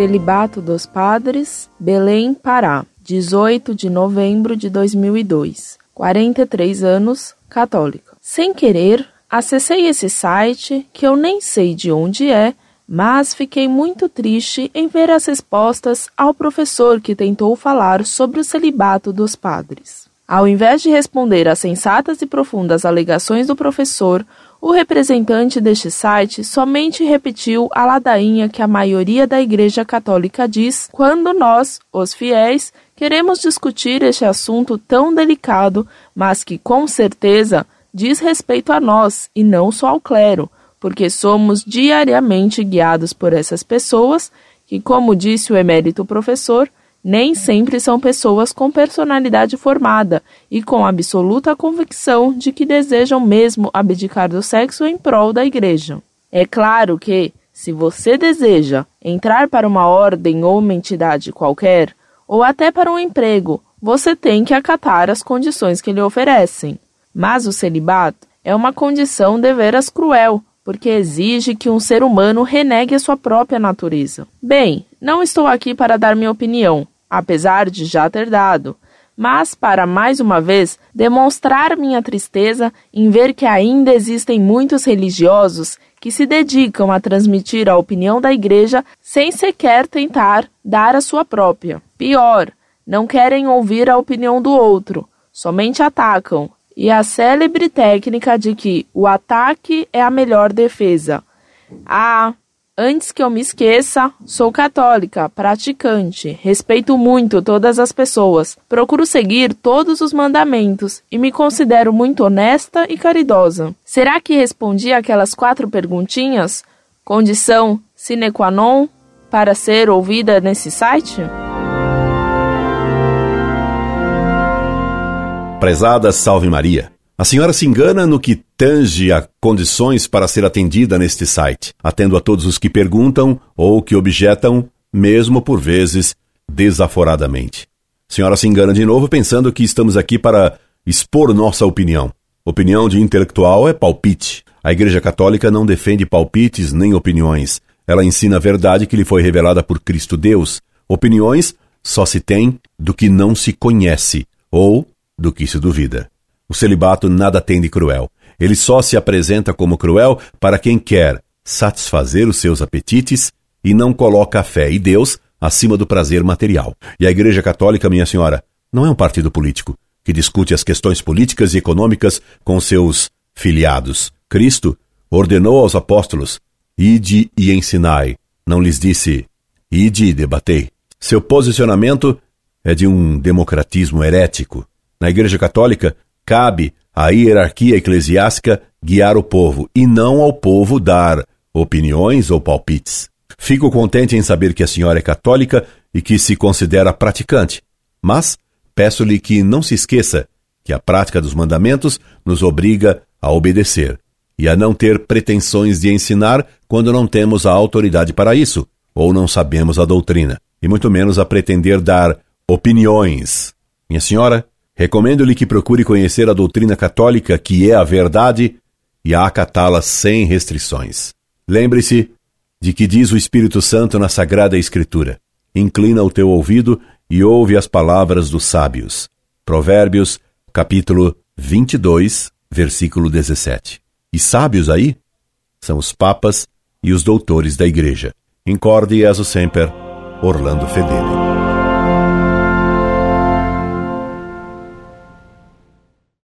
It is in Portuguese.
Celibato dos Padres, Belém, Pará, 18 de novembro de 2002. 43 anos, católica. Sem querer, acessei esse site que eu nem sei de onde é, mas fiquei muito triste em ver as respostas ao professor que tentou falar sobre o celibato dos padres. Ao invés de responder às sensatas e profundas alegações do professor, o representante deste site somente repetiu a ladainha que a maioria da Igreja Católica diz quando nós, os fiéis, queremos discutir este assunto tão delicado, mas que com certeza diz respeito a nós e não só ao clero, porque somos diariamente guiados por essas pessoas que, como disse o emérito professor, nem sempre são pessoas com personalidade formada e com absoluta convicção de que desejam mesmo abdicar do sexo em prol da igreja. É claro que, se você deseja entrar para uma ordem ou uma entidade qualquer, ou até para um emprego, você tem que acatar as condições que lhe oferecem. Mas o celibato é uma condição deveras cruel, porque exige que um ser humano renegue a sua própria natureza. Bem, não estou aqui para dar minha opinião, apesar de já ter dado, mas para mais uma vez demonstrar minha tristeza em ver que ainda existem muitos religiosos que se dedicam a transmitir a opinião da igreja sem sequer tentar dar a sua própria. Pior, não querem ouvir a opinião do outro, somente atacam. E a célebre técnica de que o ataque é a melhor defesa. Ah, Antes que eu me esqueça, sou católica, praticante, respeito muito todas as pessoas, procuro seguir todos os mandamentos e me considero muito honesta e caridosa. Será que respondi aquelas quatro perguntinhas? Condição sine qua non para ser ouvida nesse site? Prezada Salve Maria. A senhora se engana no que tange a condições para ser atendida neste site. Atendo a todos os que perguntam ou que objetam, mesmo por vezes desaforadamente. A senhora se engana de novo pensando que estamos aqui para expor nossa opinião. Opinião de intelectual é palpite. A Igreja Católica não defende palpites nem opiniões. Ela ensina a verdade que lhe foi revelada por Cristo Deus. Opiniões só se tem do que não se conhece ou do que se duvida. O celibato nada tem de cruel. Ele só se apresenta como cruel para quem quer satisfazer os seus apetites e não coloca a fé e Deus acima do prazer material. E a Igreja Católica, minha senhora, não é um partido político que discute as questões políticas e econômicas com seus filiados. Cristo ordenou aos apóstolos: ide e ensinai. Não lhes disse: ide e debatei. Seu posicionamento é de um democratismo herético. Na Igreja Católica, Cabe à hierarquia eclesiástica guiar o povo e não ao povo dar opiniões ou palpites. Fico contente em saber que a senhora é católica e que se considera praticante, mas peço-lhe que não se esqueça que a prática dos mandamentos nos obriga a obedecer e a não ter pretensões de ensinar quando não temos a autoridade para isso ou não sabemos a doutrina, e muito menos a pretender dar opiniões. Minha senhora, Recomendo-lhe que procure conhecer a doutrina católica, que é a verdade, e a acatá-la sem restrições. Lembre-se de que diz o Espírito Santo na Sagrada Escritura: Inclina o teu ouvido e ouve as palavras dos sábios. Provérbios, capítulo 22, versículo 17. E sábios aí são os papas e os doutores da Igreja. Incorde e sempre, Orlando Fedeli.